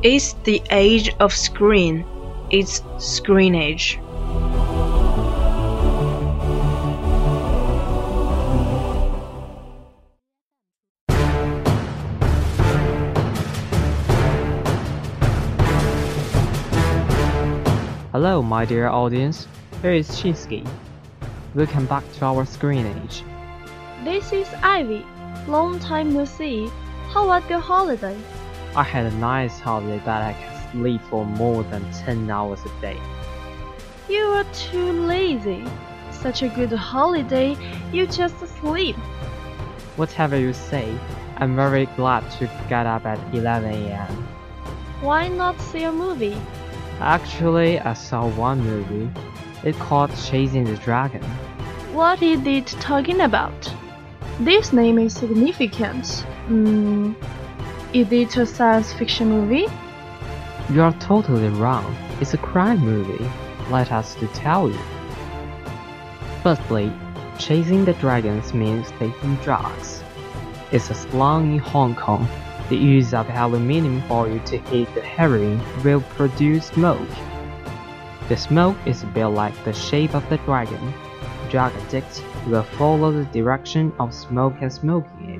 It's the age of screen. It's screen age. Hello, my dear audience. Here is Shinsuke. Welcome back to our screen age. This is Ivy. Long time no see. How was your holiday? I had a nice holiday that I can sleep for more than 10 hours a day. You are too lazy. Such a good holiday, you just sleep. Whatever you say, I'm very glad to get up at 11 a.m. Why not see a movie? Actually, I saw one movie. It's called Chasing the Dragon. What is it talking about? This name is significant. Hmm. Is it a science fiction movie? You are totally wrong. It's a crime movie. Let us to tell you. Firstly, chasing the dragons means taking drugs. It's a slang in Hong Kong. The use of aluminium foil to heat the heroin will produce smoke. The smoke is built like the shape of the dragon. Drug addicts will follow the direction of smoke and smoking it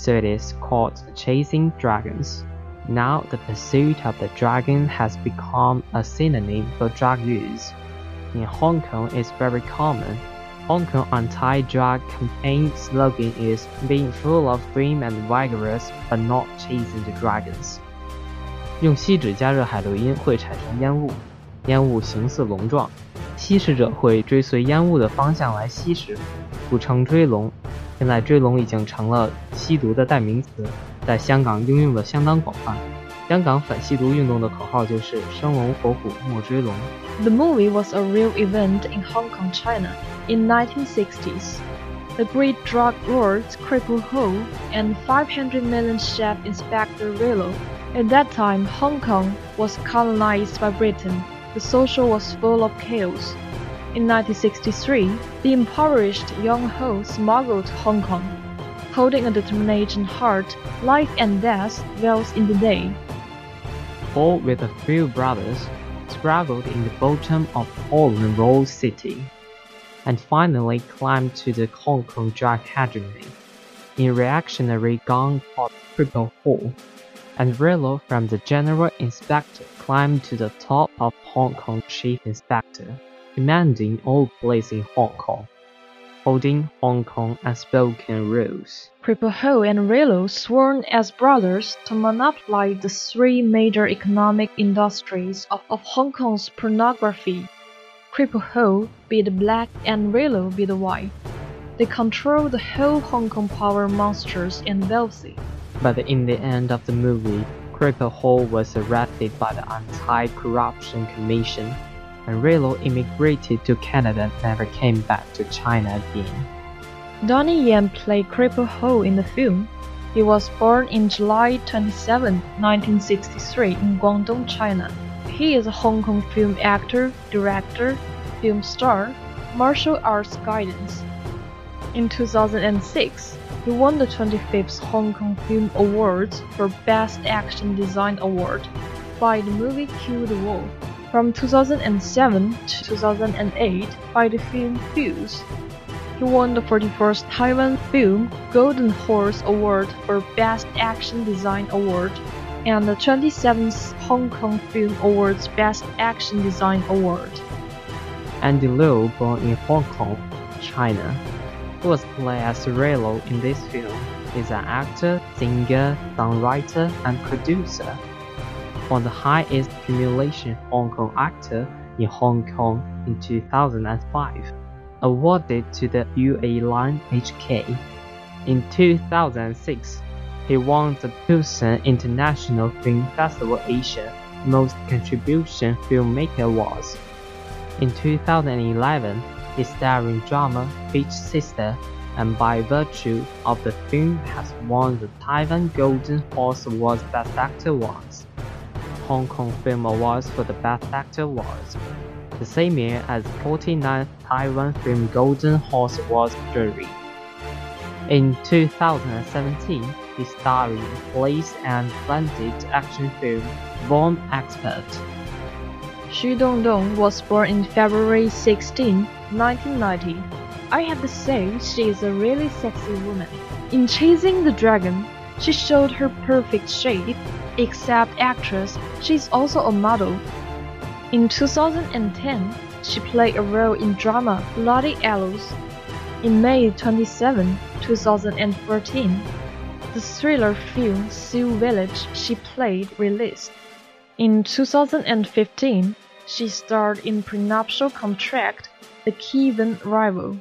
So it is called chasing dragons. Now the pursuit of the dragon has become a synonym for drug use. In Hong Kong, it's very common. Hong Kong anti-drug campaign slogan is being full of vim and vigorous, but not chasing the dragons. 用锡纸加热海洛因会产生烟雾，烟雾形似龙状， 吸食者会追随烟雾的方向来吸食，故称追龙。现在追龙已经成了吸毒的代名词，在香港应用的相当广泛。香港反吸毒运动的口号就是“生龙活虎，莫追龙”。 The movie was a real event in Hong Kong, China, in 1960s. The great drug lords Cripple Ho and 500 million chef Inspector Rillo. At that time, Hong Kong was colonized by Britain. The social was full of chaos. In 1963, the impoverished young Ho smuggled Hong Kong. Holding a determination heart, life and death dwells in the day. Paul, with a few brothers, struggled in the bottom of Holland Roll City, and finally climbed to the Hong Kong drug hegemony. In reactionary gang called Cripple Ho, and Rillo from the General Inspector climbed to the top of Hong Kong Chief Inspector, commanding all police in Hong Kong, holding Hong Kong unspoken rules. Cripple Ho and Rilo sworn as brothers to monopolize the three major economic industries of, of Hong Kong's pornography, Cripple Ho be the black and Rilo be the white. They control the whole Hong Kong power monsters and wealthy. But in the end of the movie, Cripple Ho was arrested by the Anti-Corruption Commission, and Relo immigrated to Canada and never came back to China again. Donnie Yen played Cripple Ho in the film. He was born in July 27, 1963 in Guangdong, China. He is a Hong Kong film actor, director, film star, martial arts guidance. In 2006, he won the 25th Hong Kong Film Awards for Best Action Design Award by the movie Kill the Wolf. From 2007 to 2008 by the film Fuse. He won the 41st Taiwan Film Golden Horse Award for Best Action Design Award and the 27th Hong Kong Film Awards Best Action Design Award. Andy Lau, born in Hong Kong, China, was played as Relo in this film, is an actor, singer, songwriter, and producer. Won the highest cumulation Hong Kong actor in Hong Kong in 2005 awarded to the UA Line HK. In 2006, he won the Busan International Film Festival Asia Most Contribution Filmmaker Awards. In 2011, he starred in drama Peach Sister and by virtue of the film has won the Taiwan Golden Horse Awards Best Actor once, Hong Kong Film Awards for the Best Actor Awards, the same year as 49th Taiwan Film Golden Horse Awards jury. In 2017, he starred in police and blended action film Bomb Expert. Xu Dongdong was born in February 16, 1990. I have to say she is a really sexy woman. In Chasing the Dragon, she showed her perfect shape. Except actress, she is also a model. In 2010, she played a role in drama Bloody Arrows. In May 27, 2014, the thriller film Sioux Village she played released. In 2015, she starred in Prenuptial Contract, The Kevin Rival.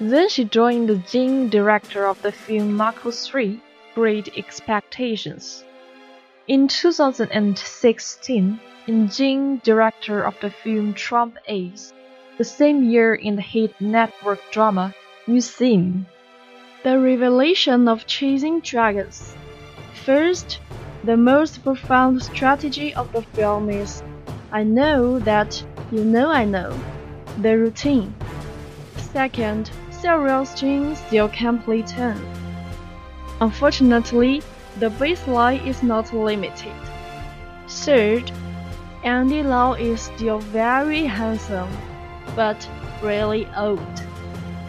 Then she joined the Jing director of the film Marco 3, Great Expectations. In 2016, in Jing director of the film Trump Ace, the same year in the hit network drama Museum. The revelation of Chasing Dragons. First, the most profound strategy of the film is I know that you know I know. The routine. Second, several strings still can play turn. Unfortunately, the baseline is not limited. Third, Andy Lau is still very handsome, but really old.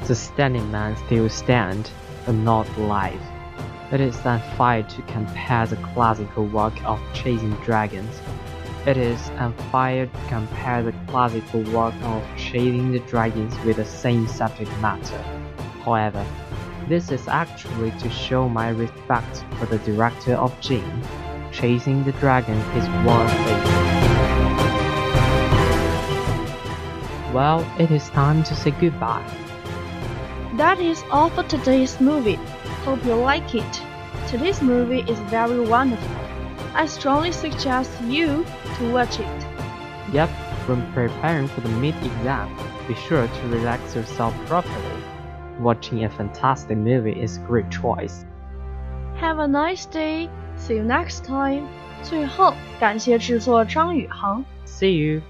The standing man still stand, but not alive. It is unfair to compare the classical work of Chasing Dragons. It is unfair to compare the classical work of Chasing the Dragons with the same subject matter. However, this is actually to show my respect for the director of Jin. Chasing the Dragon is worth it. Well, it is time to say goodbye. That is all for today's movie. Hope you like it. Today's movie is very wonderful. I strongly suggest you to watch it. Yep, when preparing for the mid-exam, be sure to relax yourself properly. Watching a fantastic movie is a great choice. Have a nice day. See you next time. 最后，感谢制作张宇航。 See you.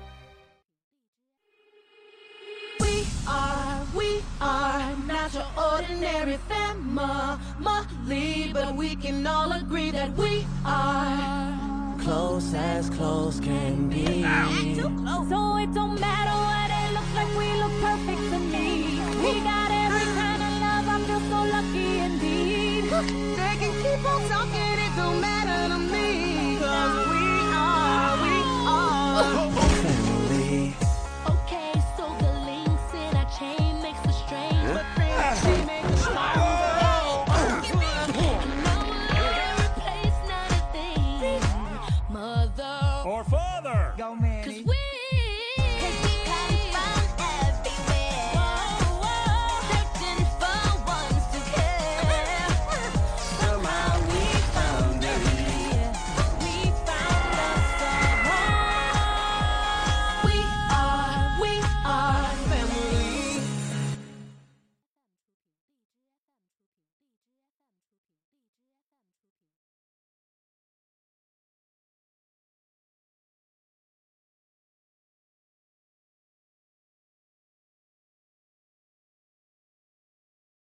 ordinary family, but we can all agree that we are close as close can be. Not too close. So it don't matter what it looks like, we look perfect to me. We got every kind of love, I feel so lucky indeed. They can keep on talking, it don't matter to me. Cause we are, we are. or father. Go.